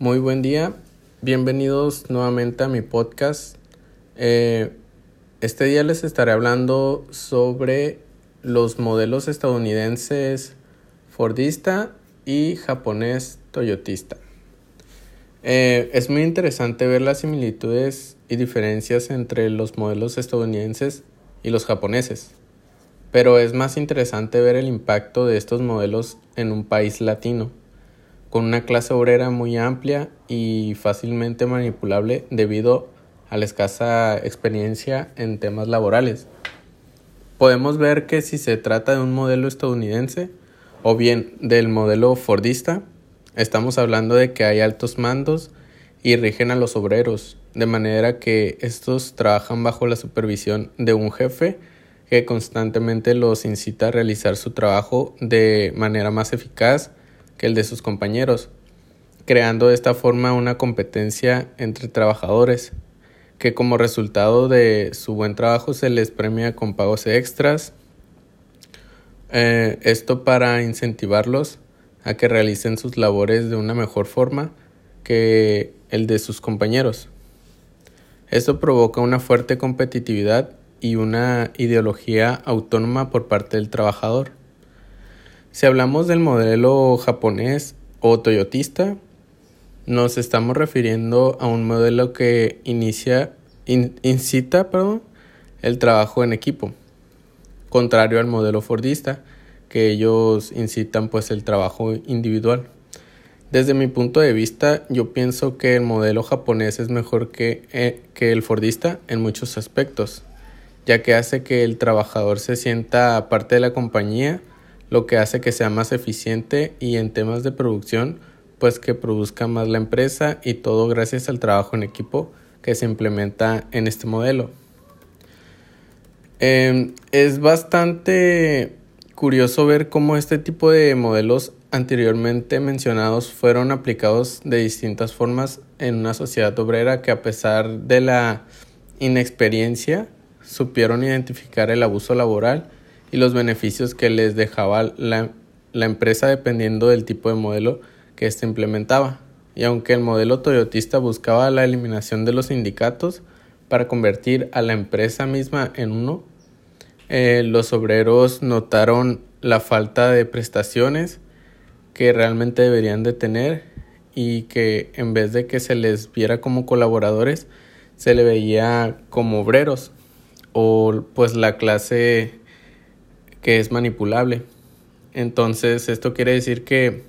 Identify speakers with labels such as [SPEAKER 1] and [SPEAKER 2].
[SPEAKER 1] Muy buen día, bienvenidos nuevamente a mi podcast. Eh, este día les estaré hablando sobre los modelos estadounidenses Fordista y japonés Toyotista. Eh, es muy interesante ver las similitudes y diferencias entre los modelos estadounidenses y los japoneses, pero es más interesante ver el impacto de estos modelos en un país latino con una clase obrera muy amplia y fácilmente manipulable debido a la escasa experiencia en temas laborales. Podemos ver que si se trata de un modelo estadounidense o bien del modelo fordista, estamos hablando de que hay altos mandos y rigen a los obreros, de manera que estos trabajan bajo la supervisión de un jefe que constantemente los incita a realizar su trabajo de manera más eficaz que el de sus compañeros, creando de esta forma una competencia entre trabajadores, que como resultado de su buen trabajo se les premia con pagos extras. Eh, esto para incentivarlos a que realicen sus labores de una mejor forma que el de sus compañeros. Esto provoca una fuerte competitividad y una ideología autónoma por parte del trabajador. Si hablamos del modelo japonés o toyotista, nos estamos refiriendo a un modelo que inicia, incita el trabajo en equipo, contrario al modelo fordista, que ellos incitan pues el trabajo individual. Desde mi punto de vista, yo pienso que el modelo japonés es mejor que, eh, que el fordista en muchos aspectos, ya que hace que el trabajador se sienta parte de la compañía, lo que hace que sea más eficiente y en temas de producción, pues que produzca más la empresa y todo gracias al trabajo en equipo que se implementa en este modelo. Em, es bastante curioso ver cómo este tipo de modelos anteriormente mencionados fueron aplicados de distintas formas en una sociedad obrera que a pesar de la inexperiencia supieron identificar el abuso laboral y los beneficios que les dejaba la, empresa dependiendo del tipo de modelo que éste implementaba. Y aunque el modelo toyotista buscaba la eliminación de los sindicatos para convertir a la empresa misma en uno, eh, los obreros notaron la falta de prestaciones que realmente deberían de tener y que en vez de que se les viera como colaboradores, se le veía como obreros o pues la clase que es manipulable. Entonces esto quiere decir que